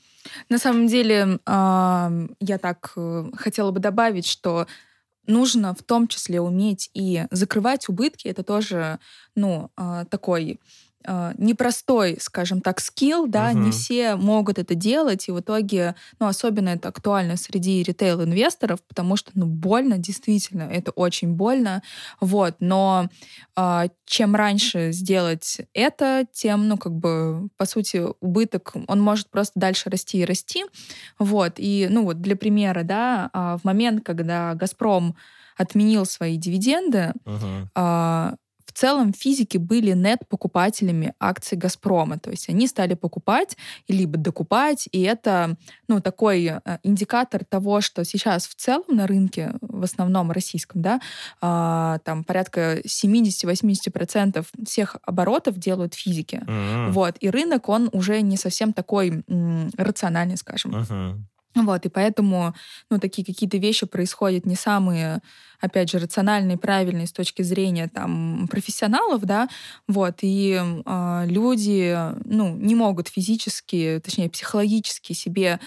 На самом деле, я так э, хотела бы добавить, что нужно в том числе уметь и закрывать убытки. Это тоже, ну, а, такой непростой, скажем так, скилл, да, угу. не все могут это делать, и в итоге, ну, особенно это актуально среди ритейл-инвесторов, потому что, ну, больно, действительно, это очень больно, вот, но э, чем раньше сделать это, тем, ну, как бы, по сути, убыток, он может просто дальше расти и расти, вот, и, ну, вот для примера, да, э, в момент, когда «Газпром» отменил свои дивиденды, uh-huh в целом физики были нет-покупателями акций «Газпрома». То есть они стали покупать либо докупать, и это ну, такой э, индикатор того, что сейчас в целом на рынке, в основном российском, да, а, там порядка 70-80% всех оборотов делают физики. Mm-hmm. Вот. И рынок, он уже не совсем такой м, рациональный, скажем. Uh-huh. Вот, и поэтому, ну, такие какие-то вещи происходят не самые опять же, рациональный, правильный с точки зрения там профессионалов, да, вот, и э, люди, ну, не могут физически, точнее, психологически себе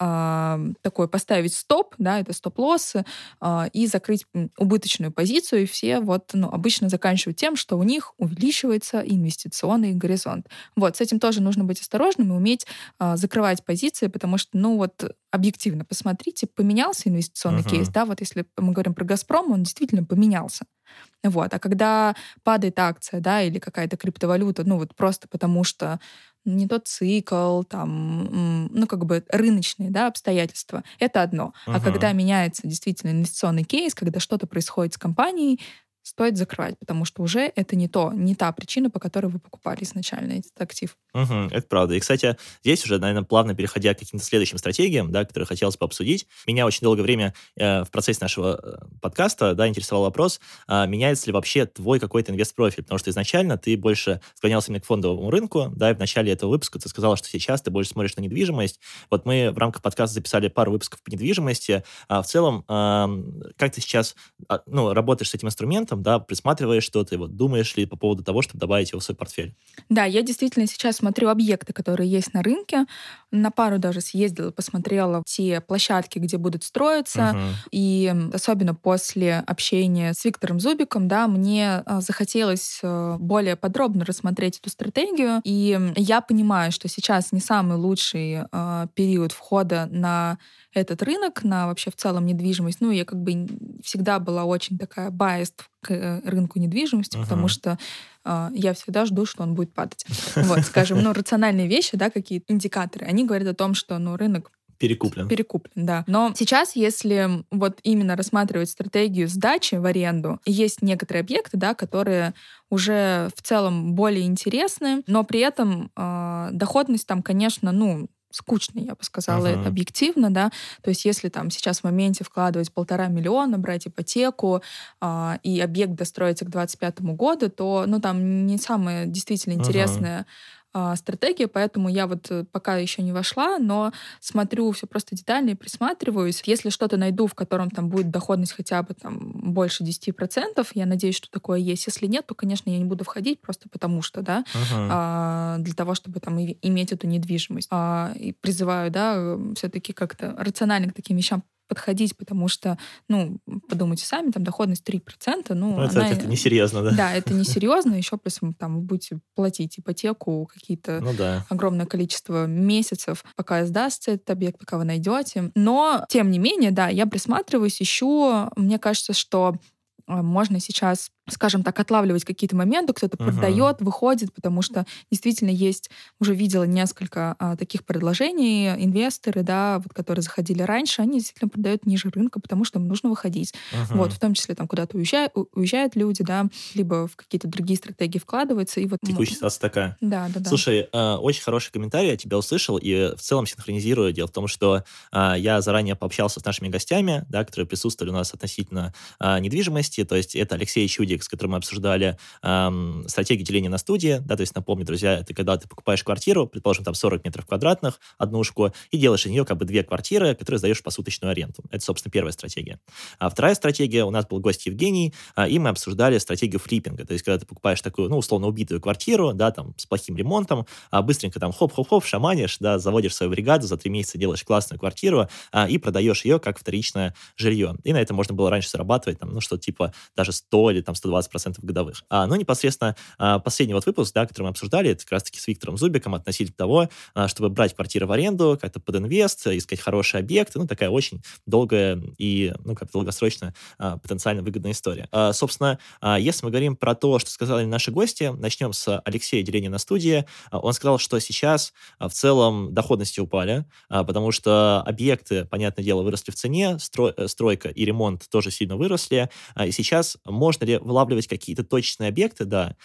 такой поставить стоп, да, это стоп-лоссы, э, и закрыть убыточную позицию, и все вот, ну, обычно заканчивают тем, что у них увеличивается инвестиционный горизонт. Вот, с этим тоже нужно быть осторожным и уметь э, закрывать позиции, потому что, ну, вот, объективно посмотрите, поменялся инвестиционный uh-huh. кейс, да, вот если мы говорим про Газпром, он действительно поменялся. Вот. А когда падает акция, да, или какая-то криптовалюта, ну вот просто потому что не тот цикл, там, ну, как бы рыночные, да, обстоятельства, это одно. Uh-huh. А когда меняется действительно инвестиционный кейс, когда что-то происходит с компанией, стоит закрывать, потому что уже это не то, не та причина, по которой вы покупали изначально этот актив. Угу, это правда. И, кстати, здесь уже, наверное, плавно переходя к каким-то следующим стратегиям, да, которые хотелось бы обсудить, меня очень долгое время э, в процессе нашего э, подкаста, да, интересовал вопрос, э, меняется ли вообще твой какой-то инвест-профиль, потому что изначально ты больше склонялся именно к фондовому рынку, да, и в начале этого выпуска ты сказала, что сейчас ты больше смотришь на недвижимость. Вот мы в рамках подкаста записали пару выпусков по недвижимости. А в целом, э, как ты сейчас, а, ну, работаешь с этим инструментом, да, присматриваешь что-то, и вот думаешь ли по поводу того, чтобы добавить его в свой портфель? Да, я действительно сейчас смотрю объекты, которые есть на рынке. На пару даже съездила, посмотрела те площадки, где будут строиться. Uh-huh. И особенно после общения с Виктором Зубиком, да, мне а, захотелось э, более подробно рассмотреть эту стратегию. И я понимаю, что сейчас не самый лучший э, период входа на этот рынок, на вообще в целом недвижимость. Ну, я как бы всегда была очень такая biased к э, рынку недвижимости, uh-huh. потому что я всегда жду, что он будет падать. Вот, скажем, ну, рациональные вещи, да, какие-то индикаторы, они говорят о том, что, ну, рынок Перекуплен. Перекуплен, да. Но сейчас, если вот именно рассматривать стратегию сдачи в аренду, есть некоторые объекты, да, которые уже в целом более интересны, но при этом э, доходность там, конечно, ну, скучный, я бы сказала, uh-huh. это объективно, да. То есть если там сейчас в моменте вкладывать полтора миллиона, брать ипотеку, э, и объект достроится к 2025 году, то, ну, там не самое действительно интересное uh-huh а, стратегия, поэтому я вот э, пока еще не вошла, но смотрю все просто детально и присматриваюсь. Если что-то найду, в котором там будет доходность хотя бы там больше 10%, я надеюсь, что такое есть. Если нет, то, конечно, я не буду входить просто потому что, да, uh-huh. а, для того, чтобы там иметь эту недвижимость. А, и призываю, да, э, все-таки как-то рационально к таким вещам подходить, потому что, ну, подумайте сами, там доходность 3%, ну, ну это, она... это несерьезно, да? Да, это несерьезно, еще плюс там вы будете платить ипотеку какие-то ну, да. огромное количество месяцев, пока сдастся этот объект, пока вы найдете. Но, тем не менее, да, я присматриваюсь, ищу, мне кажется, что а, можно сейчас скажем так, отлавливать какие-то моменты, кто-то uh-huh. продает, выходит, потому что действительно есть, уже видела несколько а, таких предложений, инвесторы, да, вот, которые заходили раньше, они действительно продают ниже рынка, потому что им нужно выходить. Uh-huh. Вот, в том числе там куда-то уезжают, уезжают люди, да, либо в какие-то другие стратегии вкладываются. И вот, Текущая ситуация такая. Да, да, да. Слушай, э, очень хороший комментарий, я тебя услышал, и в целом синхронизирую. Дело в том, что э, я заранее пообщался с нашими гостями, да, которые присутствовали у нас относительно э, недвижимости, то есть это Алексей Чудик, с которым мы обсуждали эм, стратегию деления на студии, да, то есть напомню, друзья, это когда ты покупаешь квартиру, предположим, там 40 метров квадратных, однушку, и делаешь из нее как бы две квартиры, которые сдаешь по суточную аренду. Это, собственно, первая стратегия. А вторая стратегия, у нас был гость Евгений, э, и мы обсуждали стратегию флиппинга, то есть когда ты покупаешь такую, ну, условно убитую квартиру, да, там, с плохим ремонтом, а быстренько там хоп-хоп-хоп, шаманишь, да, заводишь свою бригаду, за три месяца делаешь классную квартиру а, и продаешь ее как вторичное жилье. И на этом можно было раньше зарабатывать, там, ну, что типа даже 100 или там 120% годовых. А, но непосредственно а, последний вот выпуск, да, который мы обсуждали, это как раз-таки с Виктором Зубиком относительно того, а, чтобы брать квартиры в аренду, как-то под инвест, искать хорошие объекты, ну, такая очень долгая и, ну, как долгосрочная а, потенциально выгодная история. А, собственно, если мы говорим про то, что сказали наши гости, начнем с Алексея Деления на студии. Он сказал, что сейчас в целом доходности упали, потому что объекты, понятное дело, выросли в цене, э, стройка и ремонт тоже сильно выросли, и сейчас можно ли вылавливать какие-то точечные объекты, да,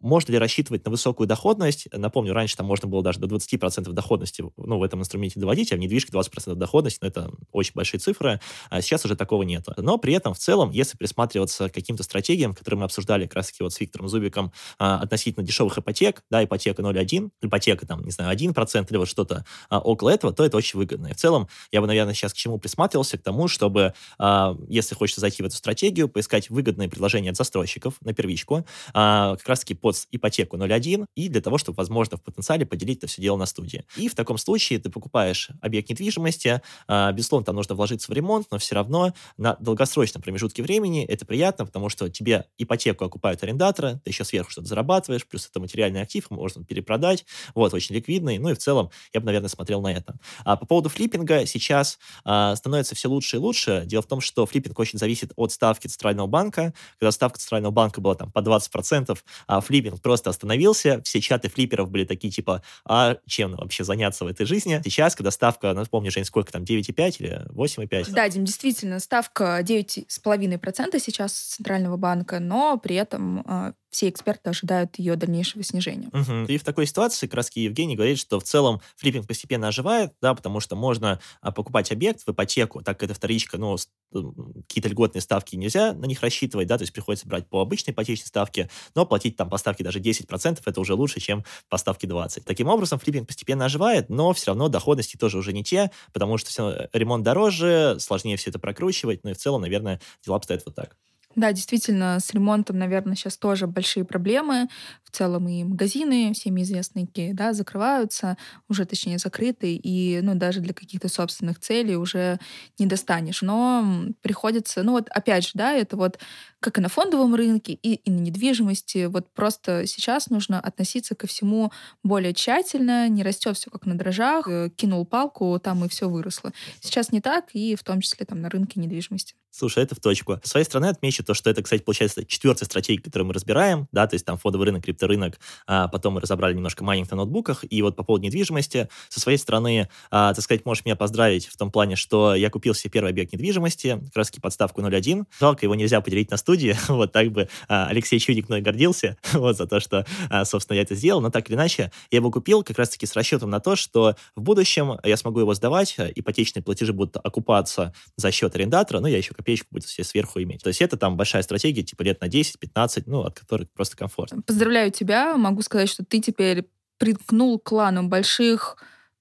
можно ли рассчитывать на высокую доходность, напомню, раньше там можно было даже до 20% доходности, ну, в этом инструменте доводить, а в недвижке 20% доходности, ну, это очень большие цифры, а сейчас уже такого нет. Но при этом в целом, если присматриваться к каким-то стратегиям, которые мы обсуждали как раз-таки вот с Виктором Зубиком относительно дешевых ипотек, да, ипотека 0,1, ипотека там, не знаю, 1% или вот что-то а, около этого, то это очень выгодно. И в целом я бы, наверное, сейчас к чему присматривался? К тому, чтобы, а, если хочется зайти в эту стратегию, поискать выгодные предложения от застройщиков на первичку, а, как раз-таки под ипотеку 0,1, и для того, чтобы, возможно, в потенциале поделить это все дело на студии. И в таком случае ты покупаешь объект недвижимости, а, безусловно, там нужно вложиться в ремонт, но все равно на долгосрочном промежутке времени это приятно, потому что тебе ипотеку окупают арендаторы, ты еще сверху что-то зарабатываешь, плюс это материальный актив, можно перепродать, вот, очень ликвидный, ну и в целом я бы, наверное, смотрел на это. А по поводу флиппинга сейчас а, становится все лучше и лучше. Дело в том, что флиппинг очень зависит от ставки Центрального банка. Когда ставка Центрального банка была там по 20%, а флиппинг просто остановился, все чаты флипперов были такие типа, а чем вообще заняться в этой жизни? Сейчас, когда ставка, напомню, Жень, сколько там, 9,5 или 8,5? Да, Дим, действительно, ставка 9,5% сейчас Центрального банка, но при этом а, все эксперты ожидают ее дальнейшего снижения. Угу. И в такой ситуации раз Евгений говорит, что в целом флиппинг постепенно оживает, да, потому что можно а, покупать объект в ипотеку, так как это вторичка, ну, какие-то льготные ставки нельзя на них рассчитывать, да, то есть приходится брать по обычной ипотечной ставке, но платить там по ставке даже 10% это уже лучше, чем по ставке 20%. Таким образом, флиппинг постепенно оживает, но все равно доходности тоже уже не те, потому что все э, ремонт дороже, сложнее все это прокручивать, ну и в целом, наверное, дела обстоят вот так. Да, действительно, с ремонтом, наверное, сейчас тоже большие проблемы. В целом и магазины, всеми известные, да, закрываются, уже точнее закрыты, и ну, даже для каких-то собственных целей уже не достанешь. Но приходится, ну вот опять же, да, это вот как и на фондовом рынке, и, и на недвижимости. Вот просто сейчас нужно относиться ко всему более тщательно, не растет все как на дрожжах, э, кинул палку, там и все выросло. Сейчас не так, и в том числе там на рынке недвижимости. Слушай, это в точку. С своей стороны отмечу то, что это, кстати, получается четвертая стратегия, которую мы разбираем, да, то есть там фондовый рынок, крипторынок, а потом мы разобрали немножко майнинг на ноутбуках, и вот по поводу недвижимости, со своей стороны, а, так сказать, можешь меня поздравить в том плане, что я купил себе первый объект недвижимости, как раз подставку 0.1, жалко, его нельзя поделить на студии, вот так бы а, Алексей Чудик мной гордился, вот за то, что, а, собственно, я это сделал, но так или иначе, я его купил как раз-таки с расчетом на то, что в будущем я смогу его сдавать, ипотечные платежи будут окупаться за счет арендатора, ну, я еще копеечку будет все сверху иметь. То есть это там большая стратегия, типа лет на 10-15, ну, от которых просто комфортно. Поздравляю тебя. Могу сказать, что ты теперь приткнул кланом больших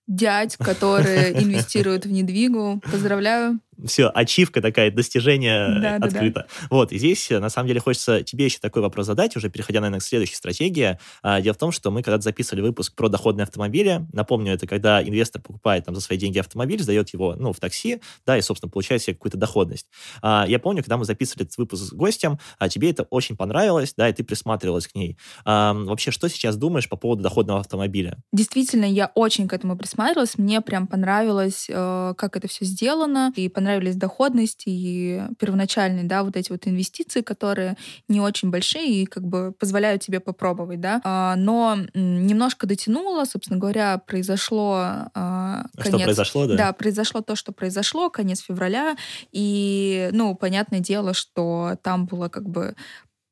дядь, которые инвестируют в недвигу. Поздравляю все, ачивка такая, достижение да, открыто. Да, да. Вот, и здесь, на самом деле, хочется тебе еще такой вопрос задать, уже переходя, наверное, к следующей стратегии. А, дело в том, что мы когда-то записывали выпуск про доходные автомобили. Напомню, это когда инвестор покупает там за свои деньги автомобиль, сдает его, ну, в такси, да, и, собственно, получает себе какую-то доходность. А, я помню, когда мы записывали этот выпуск с гостем, а, тебе это очень понравилось, да, и ты присматривалась к ней. Вообще, что сейчас думаешь по поводу доходного автомобиля? Действительно, я очень к этому присматривалась. Мне прям понравилось, э, как это все сделано, и понравилось понравились доходность и первоначальные, да, вот эти вот инвестиции, которые не очень большие и как бы позволяют тебе попробовать, да. А, но немножко дотянуло, собственно говоря, произошло а, конец... Что произошло, да? Да, произошло то, что произошло, конец февраля, и, ну, понятное дело, что там было как бы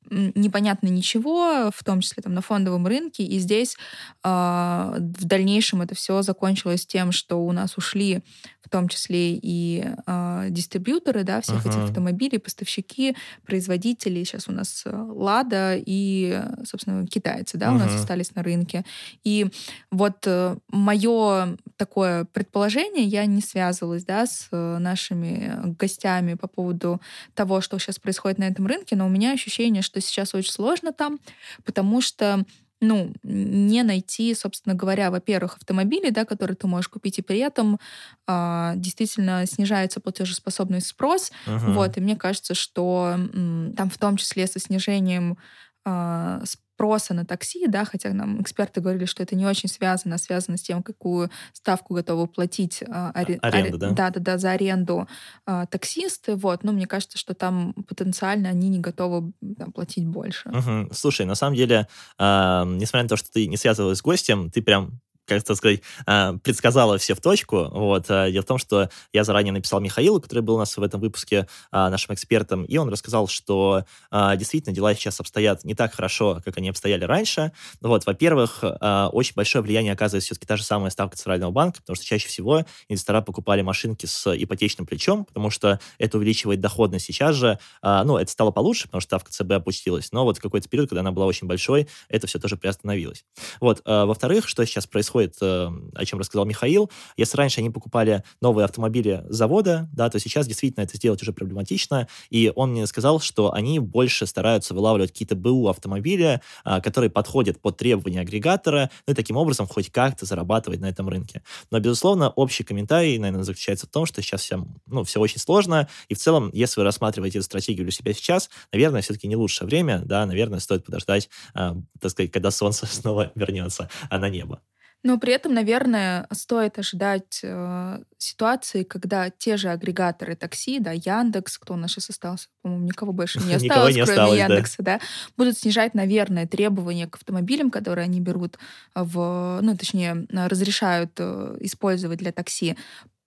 непонятно ничего, в том числе там на фондовом рынке, и здесь э, в дальнейшем это все закончилось тем, что у нас ушли в том числе и э, дистрибьюторы, да, всех uh-huh. этих автомобилей, поставщики, производители. Сейчас у нас э, Лада и, собственно, китайцы, да, uh-huh. у нас остались на рынке. И вот э, мое такое предположение, я не связывалась, да, с э, нашими гостями по поводу того, что сейчас происходит на этом рынке, но у меня ощущение, что сейчас очень сложно там, потому что ну, не найти, собственно говоря, во-первых, автомобили, да, которые ты можешь купить, и при этом а, действительно снижается платежеспособный спрос. Uh-huh. Вот, и мне кажется, что м, там в том числе со снижением а, спроса на такси, да, хотя нам эксперты говорили, что это не очень связано, а связано с тем, какую ставку готовы платить а, ари... аренду, да? Да, да, да, за аренду а, таксисты, вот, но мне кажется, что там потенциально они не готовы там, платить больше. Угу. Слушай, на самом деле, э, несмотря на то, что ты не связывалась с гостем, ты прям как это сказать, а, предсказала все в точку. Вот. А, дело в том, что я заранее написал Михаилу, который был у нас в этом выпуске а, нашим экспертом, и он рассказал, что действительно дела сейчас обстоят не так хорошо, как они обстояли раньше. Вот. Во-первых, очень большое влияние оказывает все-таки та же самая ставка Центрального банка, потому что чаще всего инвестора покупали машинки с ипотечным плечом, потому что это увеличивает доходность. Сейчас же, ну, это стало получше, потому что ставка ЦБ опустилась, но вот какой-то период, когда она была очень большой, это все тоже приостановилось. Вот. Во-вторых, что сейчас происходит происходит, э, о чем рассказал Михаил. Если раньше они покупали новые автомобили завода, да, то сейчас действительно это сделать уже проблематично. И он мне сказал, что они больше стараются вылавливать какие-то БУ автомобили, а, которые подходят под требования агрегатора, ну и таким образом хоть как-то зарабатывать на этом рынке. Но, безусловно, общий комментарий, наверное, заключается в том, что сейчас все, ну, все очень сложно, и в целом, если вы рассматриваете эту стратегию для себя сейчас, наверное, все-таки не лучшее время, да, наверное, стоит подождать, э, так сказать, когда солнце снова вернется на небо. Но при этом, наверное, стоит ожидать э, ситуации, когда те же агрегаторы такси, да, Яндекс, кто у нас сейчас остался, по-моему, никого больше не осталось, не кроме осталось, Яндекса, да. да, будут снижать, наверное, требования к автомобилям, которые они берут в, ну, точнее, разрешают э, использовать для такси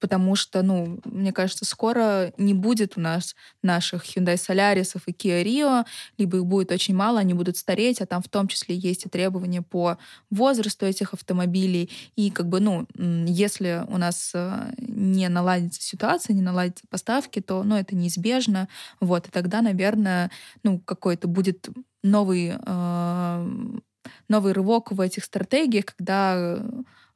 потому что, ну, мне кажется, скоро не будет у нас наших Hyundai Solaris и Kia Rio, либо их будет очень мало, они будут стареть, а там в том числе есть и требования по возрасту этих автомобилей. И как бы, ну, если у нас э, не наладится ситуация, не наладятся поставки, то, ну, это неизбежно. Вот, и тогда, наверное, ну, какой-то будет новый, э, новый рывок в этих стратегиях, когда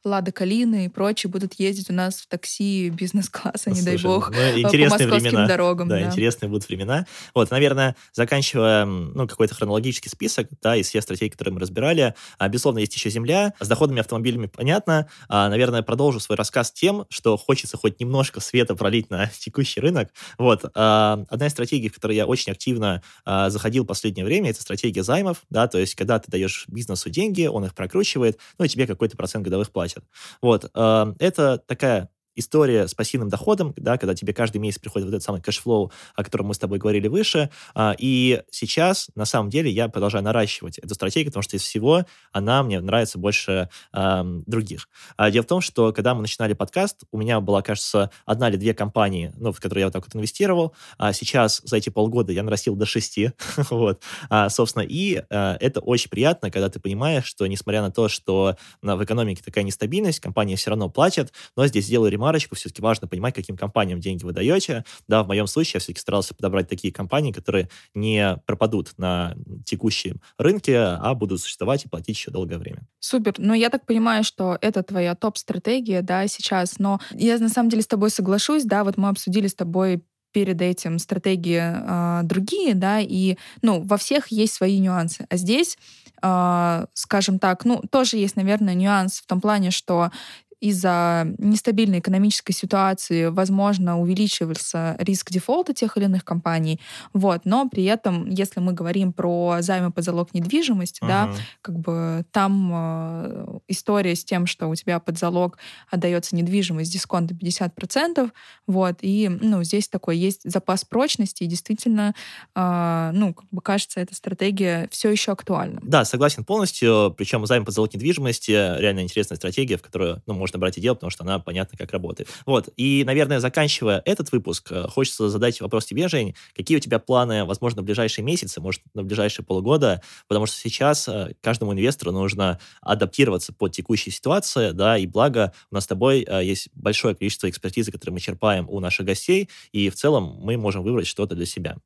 Лада Калина и прочие будут ездить у нас в такси бизнес-класса, не дай бог, ну, интересные по московским времена. дорогам. Да, да, интересные будут времена. Вот, наверное, заканчивая ну, какой-то хронологический список, да, из всех стратегий, которые мы разбирали, а, безусловно, есть еще земля. С доходными автомобилями понятно. А, наверное, продолжу свой рассказ тем, что хочется хоть немножко света пролить на текущий рынок. Вот, а, одна из стратегий, в которой я очень активно а, заходил в последнее время, это стратегия займов, да, то есть когда ты даешь бизнесу деньги, он их прокручивает, ну и тебе какой-то процент годовых платит платят. Вот. Э, это такая история с пассивным доходом, да, когда тебе каждый месяц приходит вот этот самый cash flow, о котором мы с тобой говорили выше. А, и сейчас, на самом деле, я продолжаю наращивать эту стратегию, потому что из всего она мне нравится больше э, других. А дело в том, что когда мы начинали подкаст, у меня была, кажется, одна или две компании, ну, в которые я вот так вот инвестировал. А сейчас за эти полгода я нарастил до шести. вот. Собственно, и это очень приятно, когда ты понимаешь, что несмотря на то, что в экономике такая нестабильность, компания все равно платит, но здесь делаю ремонт ремарочку, все-таки важно понимать, каким компаниям деньги вы даете. Да, в моем случае я все-таки старался подобрать такие компании, которые не пропадут на текущем рынке, а будут существовать и платить еще долгое время. Супер. Ну, я так понимаю, что это твоя топ-стратегия, да, сейчас. Но я на самом деле с тобой соглашусь, да, вот мы обсудили с тобой перед этим стратегии э, другие, да, и, ну, во всех есть свои нюансы. А здесь, э, скажем так, ну, тоже есть, наверное, нюанс в том плане, что из-за нестабильной экономической ситуации, возможно, увеличивался риск дефолта тех или иных компаний. Вот. Но при этом, если мы говорим про займы под залог недвижимости, uh-huh. да, как бы там э, история с тем, что у тебя под залог отдается недвижимость с дисконтом 50%, вот, и, ну, здесь такой есть запас прочности, и действительно, э, ну, как бы кажется, эта стратегия все еще актуальна. Да, согласен полностью, причем займ под залог недвижимости реально интересная стратегия, в которую, ну, можно брать и делать, потому что она понятно, как работает. Вот. И, наверное, заканчивая этот выпуск, э, хочется задать вопрос тебе, Жень. Какие у тебя планы, возможно, в ближайшие месяцы, может, на ближайшие полгода? Потому что сейчас э, каждому инвестору нужно адаптироваться под текущую ситуацию, да, и благо у нас с тобой э, есть большое количество экспертизы, которые мы черпаем у наших гостей, и в целом мы можем выбрать что-то для себя.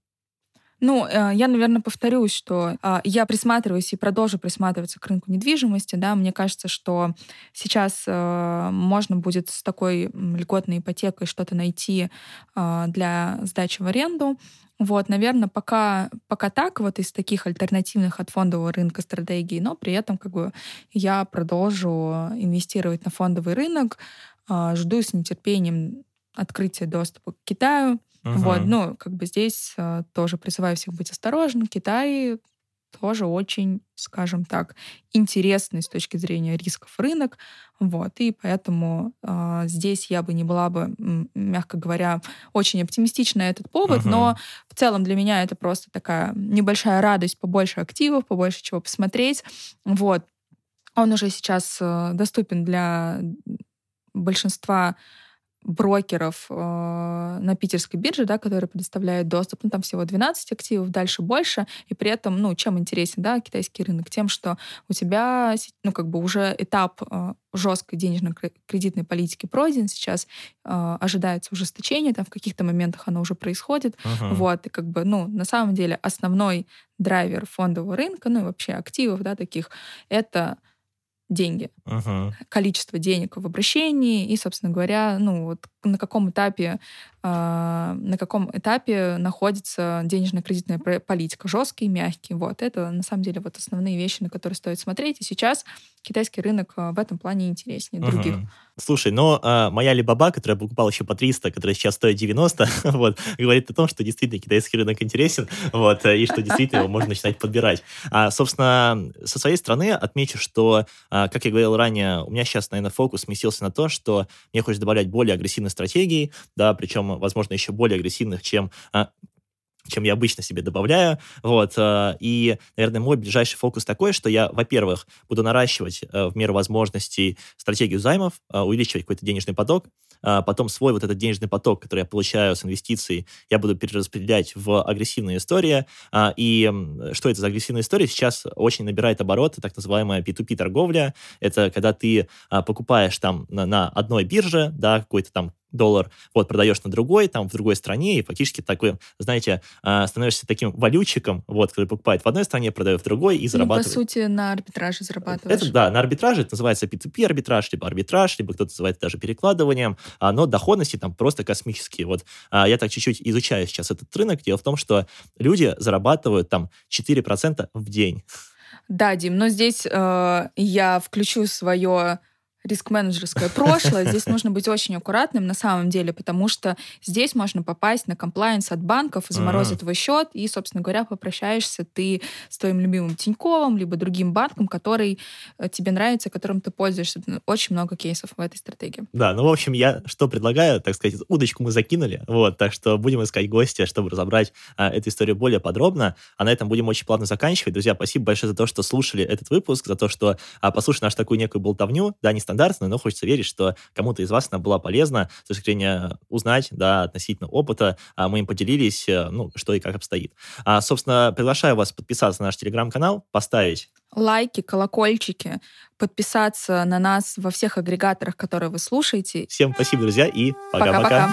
Ну, э, я, наверное, повторюсь, что а, я присматриваюсь и продолжу присматриваться к рынку недвижимости. Да, мне кажется, что сейчас э, можно будет с такой льготной ипотекой что-то найти а, для сдачи в аренду. Вот, наверное, пока, пока так, вот из таких альтернативных от фондового рынка стратегий, но при этом как бы я продолжу инвестировать на фондовый рынок, а, жду с нетерпением открытия доступа к Китаю, Угу. Вот, ну, как бы здесь э, тоже призываю всех быть осторожным. Китай тоже очень, скажем так, интересный с точки зрения рисков рынок. Вот, и поэтому э, здесь я бы не была бы, мягко говоря, очень оптимистична на этот повод, uh-huh. но в целом для меня это просто такая небольшая радость, побольше активов, побольше чего посмотреть. Вот. Он уже сейчас э, доступен для большинства брокеров э, на питерской бирже, да, которые предоставляют доступ, ну, там всего 12 активов, дальше больше, и при этом, ну, чем интересен, да, китайский рынок? Тем, что у тебя, ну, как бы уже этап э, жесткой денежно-кредитной политики пройден, сейчас э, ожидается ужесточение, там в каких-то моментах оно уже происходит, uh-huh. вот, и как бы, ну, на самом деле основной драйвер фондового рынка, ну, и вообще активов, да, таких, это деньги, uh-huh. количество денег в обращении и, собственно говоря, ну вот на каком этапе э, на каком этапе находится денежно-кредитная политика, жесткий мягкий. Вот это на самом деле вот основные вещи, на которые стоит смотреть. И сейчас китайский рынок а, в этом плане интереснее uh-huh. других. Слушай, но э, моя Либаба, которая покупала еще по 300, которая сейчас стоит 90, вот, говорит о том, что действительно китайский рынок интересен, вот, и что действительно его можно начинать подбирать. А, собственно, со своей стороны отмечу, что, а, как я говорил ранее, у меня сейчас, наверное, фокус сместился на то, что мне хочется добавлять более агрессивные стратегии, да, причем, возможно, еще более агрессивных, чем а, чем я обычно себе добавляю. Вот. Э, и, наверное, мой ближайший фокус такой, что я, во-первых, буду наращивать э, в меру возможностей стратегию займов, э, увеличивать какой-то денежный поток, потом свой вот этот денежный поток, который я получаю с инвестиций, я буду перераспределять в агрессивные истории. И что это за агрессивная история? Сейчас очень набирает обороты так называемая P2P торговля. Это когда ты покупаешь там на одной бирже, да, какой-то там доллар, вот, продаешь на другой, там, в другой стране, и фактически такой, знаете, а, становишься таким валютчиком, вот, который покупает в одной стране, продает в другой и зарабатывает. Ну, по сути, на арбитраже зарабатываешь. Это, да, на арбитраже, это называется P2P арбитраж, либо арбитраж, либо кто-то называет даже перекладыванием, а, но доходности там просто космические. Вот а, я так чуть-чуть изучаю сейчас этот рынок, дело в том, что люди зарабатывают там 4% в день. Да, Дим, но здесь э, я включу свое риск-менеджерское прошлое. Здесь нужно быть очень аккуратным на самом деле, потому что здесь можно попасть на комплайенс от банков, заморозить твой счет, и, собственно говоря, попрощаешься ты с твоим любимым Тиньковым, либо другим банком, который э, тебе нравится, которым ты пользуешься. Очень много кейсов в этой стратегии. Да, ну, в общем, я что предлагаю, так сказать, удочку мы закинули, вот, так что будем искать гостя, чтобы разобрать а, эту историю более подробно, а на этом будем очень плавно заканчивать. Друзья, спасибо большое за то, что слушали этот выпуск, за то, что а, послушали нашу такую некую болтовню, да, не нестандартная, но хочется верить, что кому-то из вас она была полезна с точки зрения узнать, да, относительно опыта, а мы им поделились, э, ну, что и как обстоит. А, собственно, приглашаю вас подписаться на наш телеграм-канал, поставить лайки, колокольчики, подписаться на нас во всех агрегаторах, которые вы слушаете. Всем спасибо, друзья, и пока-пока.